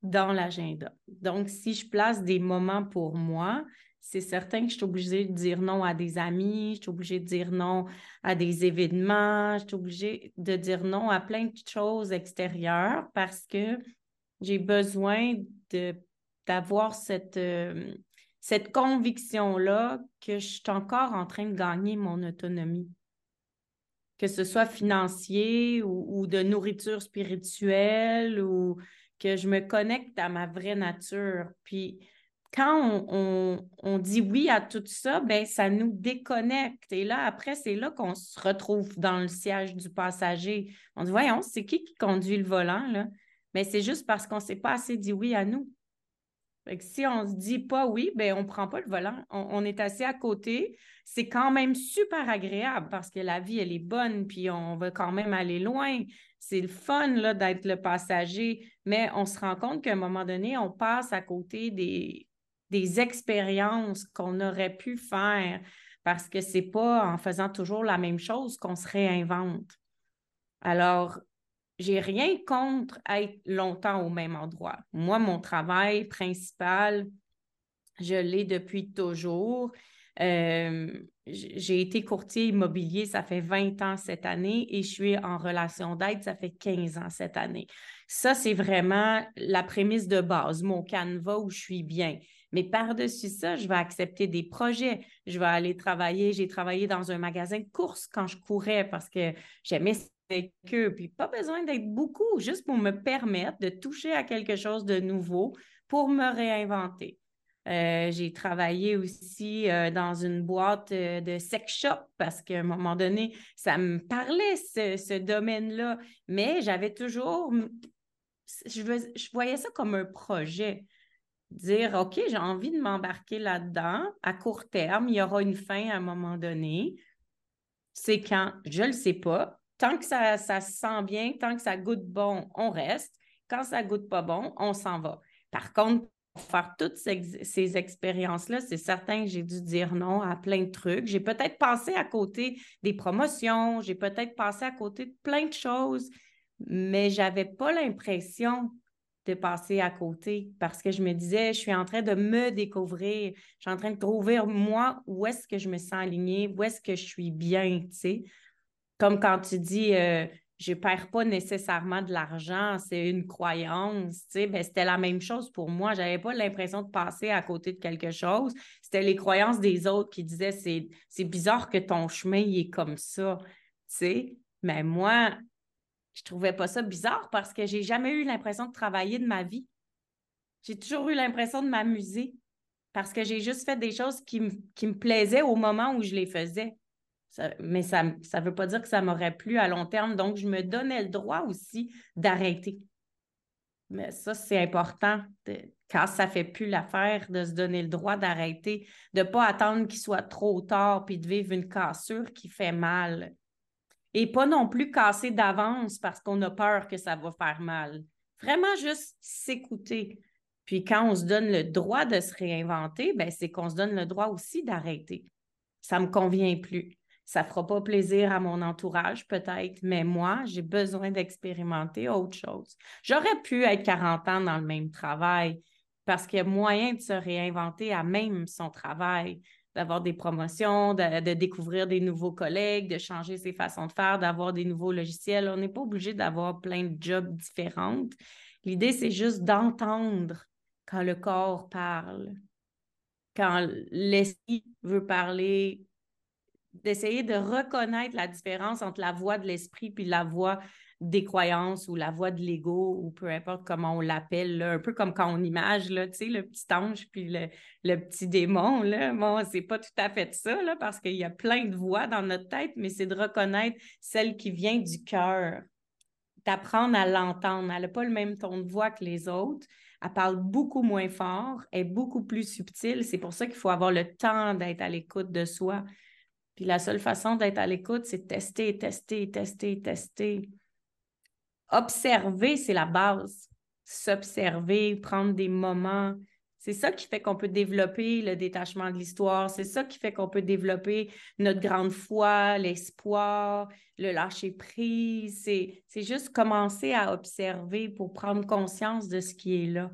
dans l'agenda. Donc, si je place des moments pour moi, c'est certain que je suis obligée de dire non à des amis, je suis obligée de dire non à des événements, je suis obligée de dire non à plein de choses extérieures parce que j'ai besoin d'avoir cette, euh, cette conviction-là que je suis encore en train de gagner mon autonomie que ce soit financier ou, de nourriture spirituelle ou que je me connecte à ma vraie nature. Puis quand on, dit oui à tout ça, ben ça nous déconnecte. Et là, après, c'est là qu'on se retrouve dans le siège du passager. On dit, voyons, c'est qui qui conduit le volant, là? Mais c'est juste parce qu'on ne s'est pas assez dit oui à nous si on se dit pas oui, ben on prend pas le volant. On, est assis à côté. C'est quand même super agréable parce que la vie, elle est bonne, puis on va quand même aller loin. C'est le fun d'être le passager, mais on se rend compte qu'à un moment donné, on passe à côté des, des expériences qu'on aurait pu faire parce que c'est pas en faisant toujours la même chose qu'on se réinvente. Alors, j'ai rien contre être longtemps au même endroit. Moi, mon travail principal, je l'ai depuis toujours. Euh, j'ai été courtier immobilier, ça fait 20 ans cette année et je suis en relation d'aide, ça fait 15 ans cette année. Ça, c'est vraiment la prémisse de base, mon canevas où je suis bien. Mais par-dessus ça, je vais accepter des projets. Je vais aller travailler. J'ai travaillé dans un magasin de courses quand je courais parce que j'aimais avec eux. Puis pas besoin d'être beaucoup, juste pour me permettre de toucher à quelque chose de nouveau pour me réinventer. Euh, j'ai travaillé aussi euh, dans une boîte euh, de sex shop parce qu'à un moment donné, ça me parlait, ce, domaine-là, mais j'avais toujours, je, je, voyais ça comme un projet. Dire, OK, j'ai envie de m'embarquer là-dedans à court terme, il y aura une fin à un moment donné. C'est quand, je ne le sais pas, tant que ça, ça se sent bien, tant que ça goûte bon, on reste. Quand ça goûte pas bon, on s'en va. Par contre, pour faire toutes ces, expériences-là, c'est certain que j'ai dû dire non à plein de trucs. J'ai peut-être passé à côté des promotions, j'ai peut-être passé à côté de plein de choses, mais je n'avais pas l'impression de passer à côté parce que je me disais, je suis en train de me découvrir, je suis en train de trouver moi où est-ce que je me sens alignée, où est-ce que je suis bien, tu sais. Comme quand tu dis, euh, je ne perds pas nécessairement de l'argent, c'est une croyance, tu ben, c'était la même chose pour moi. Je n'avais pas l'impression de passer à côté de quelque chose. C'était les croyances des autres qui disaient, c'est, bizarre que ton chemin est comme ça, tu sais. Mais moi, je ne trouvais pas ça bizarre parce que j'ai jamais eu l'impression de travailler de ma vie. J'ai toujours eu l'impression de m'amuser parce que j'ai juste fait des choses qui me plaisaient au moment où je les faisais mais ça ne veut pas dire que ça m'aurait plu à long terme. Donc, je me donnais le droit aussi d'arrêter. Mais ça, c'est important quand ça ne fait plus l'affaire de se donner le droit d'arrêter, de ne pas attendre qu'il soit trop tard puis de vivre une cassure qui fait mal. Et pas non plus casser d'avance parce qu'on a peur que ça va faire mal. Vraiment juste s'écouter. Puis quand on se donne le droit de se réinventer, ben c'est qu'on se donne le droit aussi d'arrêter. Ça me convient plus. Ça fera pas plaisir à mon entourage, peut-être, mais moi, j'ai besoin d'expérimenter autre chose. J'aurais pu être 40 ans dans le même travail parce qu'il y a moyen de se réinventer à même son travail, d'avoir des promotions, de, découvrir des nouveaux collègues, de changer ses façons de faire, d'avoir des nouveaux logiciels. On n'est pas obligé d'avoir plein de jobs différents. L'idée, c'est juste d'entendre quand le corps parle, quand l'esprit veut parler d'essayer de reconnaître la différence entre la voix de l'esprit puis la voix des croyances ou la voix de l'ego ou peu importe comment on l'appelle, un peu comme quand on image là, le petit ange puis le, petit démon. Là. Bon, pas tout à fait ça, parce qu'il y a plein de voix dans notre tête, mais c'est de reconnaître celle qui vient du cœur, d'apprendre à l'entendre. Elle n'a pas le même ton de voix que les autres. Elle parle beaucoup moins fort, est beaucoup plus subtile. C'est pour ça qu'il faut avoir le temps d'être à l'écoute de soi. Puis la seule façon d'être à l'écoute, c'est tester, tester, tester, tester. Observer, c'est la base. S'observer, prendre des moments. C'est ça qui fait qu'on peut développer le détachement de l'histoire. C'est ça qui fait qu'on peut développer notre grande foi, l'espoir, le lâcher prise. C'est juste commencer à observer pour prendre conscience de ce qui est là.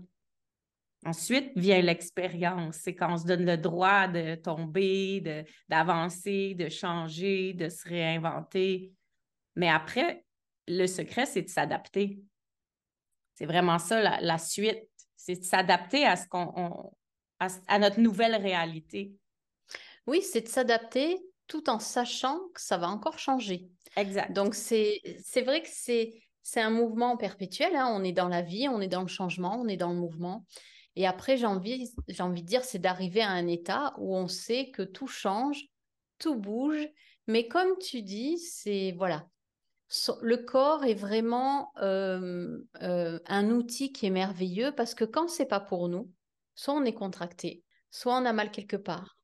Ensuite vient l'expérience. C'est quand on se donne le droit de tomber, d'avancer, de, changer, de se réinventer. Mais après, le secret, c'est de s'adapter. C'est vraiment ça la, suite. C'est de s'adapter à ce qu'on à, notre nouvelle réalité. Oui, c'est de s'adapter tout en sachant que ça va encore changer. Exact. Donc, c'est vrai que c'est un mouvement perpétuel. Hein. On est dans la vie, on est dans le changement, on est dans le mouvement. Et après, j'ai envie, j'ai envie de dire, c'est d'arriver à un état où on sait que tout change, tout bouge. Mais comme tu dis, c'est voilà, le corps est vraiment euh, euh, un outil qui est merveilleux parce que quand c'est pas pour nous, soit on est contracté, soit on a mal quelque part,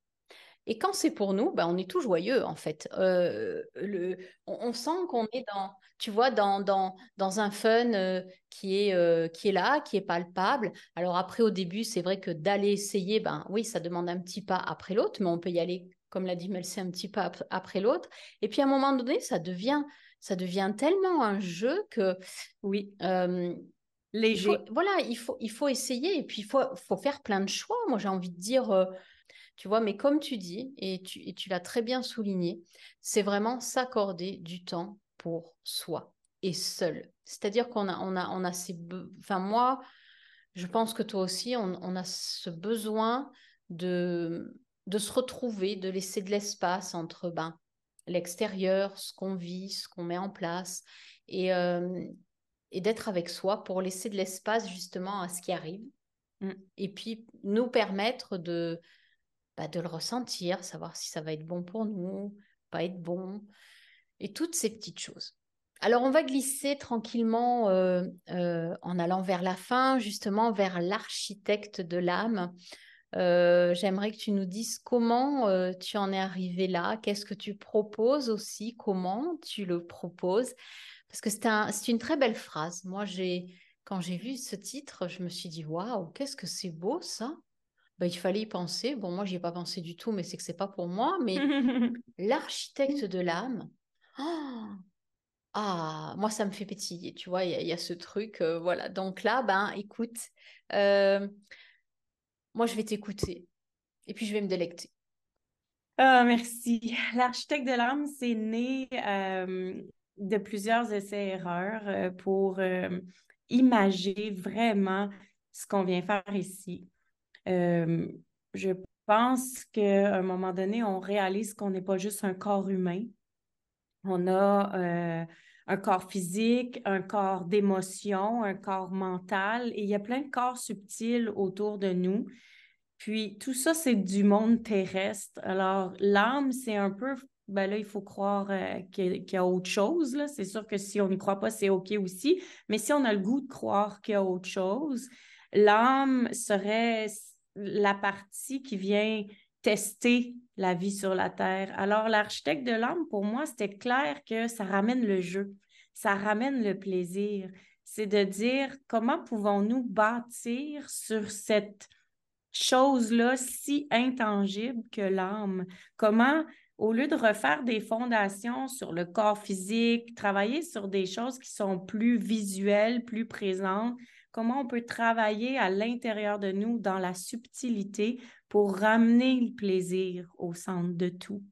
et quand c'est pour nous, ben, on est tout joyeux, en fait. Euh, le, on, sent qu'on est dans, tu vois, dans, dans, dans un fun euh, qui, est, euh, qui est là, qui est palpable. Alors après, au début, c'est vrai que d'aller essayer, ben oui, ça demande un petit pas après l'autre, mais on peut y aller, comme l'a dit c'est un petit pas après l'autre. Et puis à un moment donné, ça devient, ça devient tellement un jeu que, oui, léger. voilà, il faut, il faut essayer et puis il faut, faut faire plein de choix. Moi, j'ai envie de dire tu vois, mais comme tu dis, et tu, l'as très bien souligné, c'est vraiment s'accorder du temps pour soi et seul. C'est-à-dire qu'on a, on a, on a ces... Enfin, moi, je pense que toi aussi, on, a ce besoin de, de se retrouver, de laisser de l'espace entre ben, l'extérieur, ce qu'on vit, ce qu'on met en place, et, euh, et d'être avec soi pour laisser de l'espace justement à ce qui arrive. Mmh. Et puis nous permettre de, bah, de le ressentir, savoir si ça va être bon pour nous, pas être bon, et toutes ces petites choses. Alors on va glisser tranquillement euh, euh, en allant vers la fin, justement vers l'architecte de l'âme. Euh, j'aimerais que tu nous dises comment tu en es arrivé là, qu'est-ce que tu proposes aussi, comment tu le proposes, parce que c'est un, une très belle phrase. Moi, j'ai quand j'ai vu ce titre, je me suis dit waouh, qu'est-ce que c'est beau ça? Bah, il fallait y penser. Bon, moi, n'y ai pas pensé du tout, mais c'est que c'est pas pour moi. Mais l'architecte de l'âme, oh, ah, moi, ça me fait pétiller. Tu vois, il y, a ce truc. Euh, voilà. Donc là, ben, écoute, euh, moi, je vais t'écouter et puis je vais me délecter. Ah, merci. L'architecte de l'âme, c'est né euh, de plusieurs essais-erreurs pour imager vraiment ce qu'on vient faire ici. Euh, je pense qu'à un moment donné, on réalise qu'on n'est pas juste un corps humain. On a euh, un corps physique, un corps d'émotion, un corps mental, et il y a plein de corps subtils autour de nous. Puis tout ça, c'est du monde terrestre. Alors, l'âme, c'est un peu, ben là, il faut croire euh, qu'il y, a autre chose. C'est sûr que si on n'y croit pas, c'est OK aussi. Mais si on a le goût de croire qu'il y a autre chose, l'âme serait la partie qui vient tester la vie sur la Terre. Alors, l'architecte de l'âme, pour moi, c'était clair que ça ramène le jeu, ça ramène le plaisir. C'est de dire comment pouvons-nous bâtir sur cette chose-là si intangible que l'âme? Comment, au lieu de refaire des fondations sur le corps physique, travailler sur des choses qui sont plus visuelles, plus présentes, comment on peut travailler à l'intérieur de nous dans la subtilité pour ramener le plaisir au centre de tout.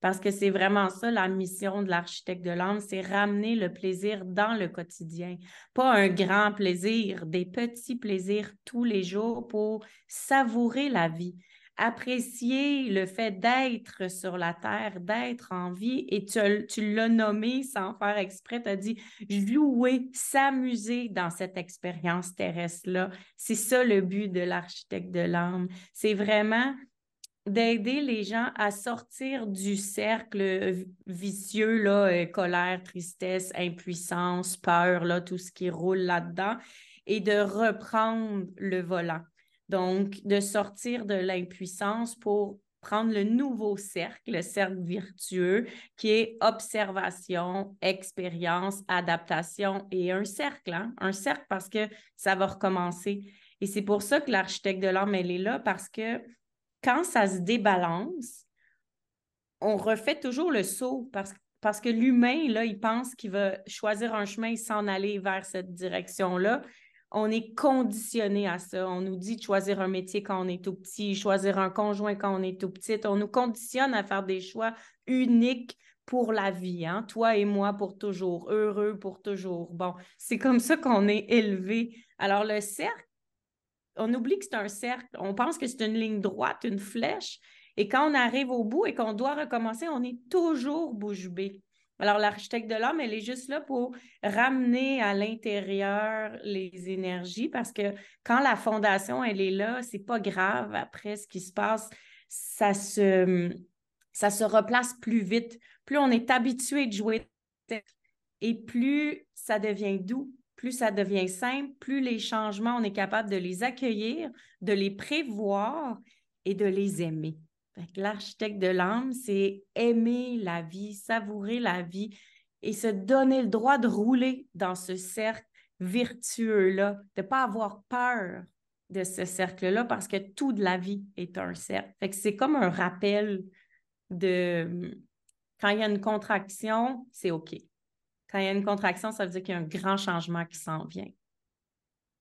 Parce que c'est vraiment ça la mission de l'architecte de l'âme, c'est ramener le plaisir dans le quotidien. Pas un grand plaisir, des petits plaisirs tous les jours pour savourer la vie, apprécier le fait d'être sur la terre, d'être en vie. Et tu, l'as nommé sans faire exprès, tu as dit jouer, s'amuser dans cette expérience terrestre-là. C'est ça le but de l'architecte de l'âme. C'est vraiment d'aider les gens à sortir du cercle vicieux, là, euh, colère, tristesse, impuissance, peur, là, tout ce qui roule là-dedans, et de reprendre le volant. Donc, de sortir de l'impuissance pour prendre le nouveau cercle, le cercle vertueux, qui est observation, expérience, adaptation et un cercle, hein? un cercle parce que ça va recommencer. Et c'est pour ça que l'architecte de l'âme, elle est là, parce que quand ça se débalance, on refait toujours le saut parce, parce que l'humain, là, il pense qu'il va choisir un chemin et s'en aller vers cette direction-là. On est conditionné à ça. On nous dit de choisir un métier quand on est tout petit, choisir un conjoint quand on est tout petit. On nous conditionne à faire des choix uniques pour la vie, hein? toi et moi pour toujours, heureux pour toujours. Bon, c'est comme ça qu'on est élevé. Alors, le cercle, on oublie que c'est un cercle. On pense que c'est une ligne droite, une flèche. Et quand on arrive au bout et qu'on doit recommencer, on est toujours bouche bée. Alors, l'architecte de l'homme, elle est juste là pour ramener à l'intérieur les énergies parce que quand la fondation, elle est là, c'est pas grave après ce qui se passe. Ça se, ça se replace plus vite. Plus on est habitué de jouer et plus ça devient doux, plus ça devient simple, plus les changements, on est capable de les accueillir, de les prévoir et de les aimer. L'architecte de l'âme, c'est aimer la vie, savourer la vie et se donner le droit de rouler dans ce cercle virtueux-là, de ne pas avoir peur de ce cercle-là parce que tout de la vie est un cercle. c'est comme un rappel de quand il y a une contraction, c'est OK. Quand il y a une contraction, ça veut dire qu'il y a un grand changement qui s'en vient.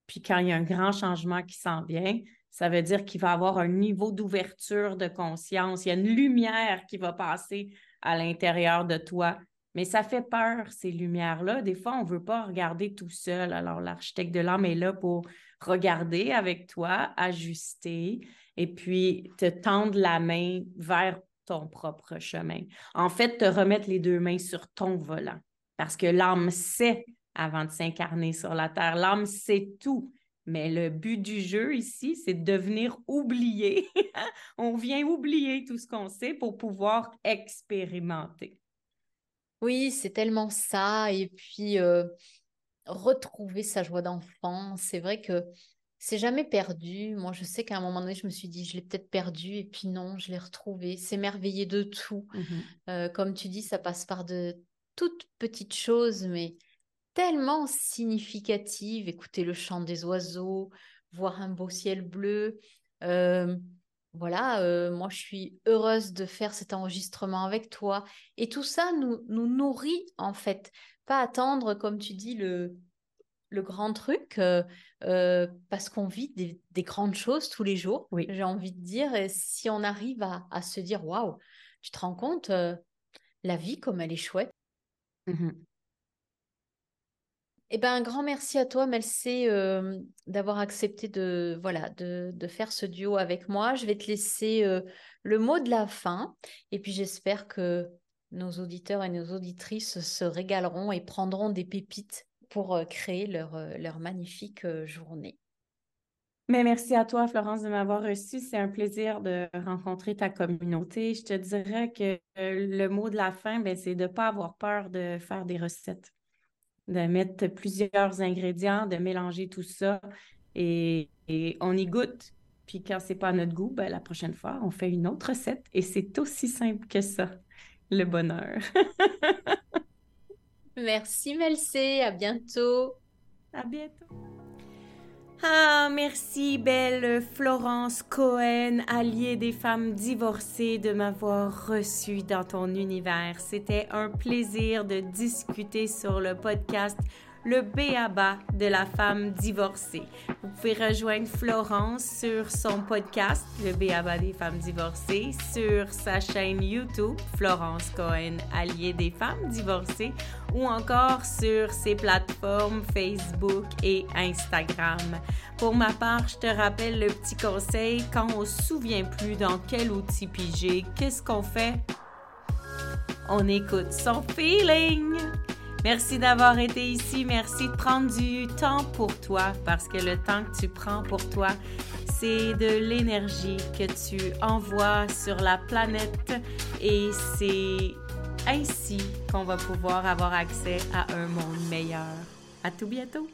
Puis quand il y a un grand changement qui s'en vient, ça veut dire qu'il va avoir un niveau d'ouverture de conscience. Il y a une lumière qui va passer à l'intérieur de toi. Mais ça fait peur, ces lumières-là. Des fois, on ne veut pas regarder tout seul. Alors, l'architecte de l'âme est là pour regarder avec toi, ajuster et puis te tendre la main vers ton propre chemin. En fait, te remettre les deux mains sur ton volant. Parce que l'âme sait avant de s'incarner sur la terre. L'âme sait tout. Mais le but du jeu ici, c'est de devenir oublié. On vient oublier tout ce qu'on sait pour pouvoir expérimenter. Oui, c'est tellement ça. Et puis, euh, retrouver sa joie d'enfant. C'est vrai que c'est jamais perdu. Moi, je sais qu'à un moment donné, je me suis dit, je l'ai peut-être perdu. Et puis non, je l'ai retrouvé. S'émerveiller de tout. Mmh euh, comme tu dis, ça passe par de toutes petites choses, mais tellement significatives. Écouter le chant des oiseaux, voir un beau ciel bleu. Euh, voilà, euh, moi je suis heureuse de faire cet enregistrement avec toi. Et tout ça nous, nous nourrit en fait. Pas attendre, comme tu dis, le, le grand truc, euh, parce qu'on vit des, grandes choses tous les jours, oui. j'ai envie de dire. Et si on arrive à, à se dire, waouh, tu te rends compte, la vie comme elle est chouette. Mmh eh ben, un grand merci à toi, Melcé, euh, d'avoir accepté de, voilà, de, de, faire ce duo avec moi. Je vais te laisser euh, le mot de la fin. Et puis, j'espère que nos auditeurs et nos auditrices se régaleront et prendront des pépites pour euh, créer leur, leur magnifique journée. Mais merci à toi, Florence, de m'avoir reçu. C'est un plaisir de rencontrer ta communauté. Je te dirais que le mot de la fin, ben, c'est de ne pas avoir peur de faire des recettes, de mettre plusieurs ingrédients, de mélanger tout ça et, on y goûte. Puis quand c'est pas à notre goût, ben, la prochaine fois, on fait une autre recette et c'est aussi simple que ça, le bonheur. Merci, Melcé. À bientôt. À bientôt. Ah, merci, belle Florence Cohen, alliée des femmes divorcées, de m'avoir reçue dans ton univers. C'était un plaisir de discuter sur le podcast le béaba de la femme divorcée. Vous pouvez rejoindre Florence sur son podcast, le béaba des femmes divorcées, sur sa chaîne YouTube, Florence Cohen, alliée des femmes divorcées, ou encore sur ses plateformes Facebook et Instagram. Pour ma part, je te rappelle le petit conseil, quand on se souvient plus dans quel outil piger, qu'est-ce qu'on fait? On écoute son feeling! Merci d'avoir été ici. Merci de prendre du temps pour toi parce que le temps que tu prends pour toi, c'est de l'énergie que tu envoies sur la planète et c'est ainsi qu'on va pouvoir avoir accès à un monde meilleur. À tout bientôt!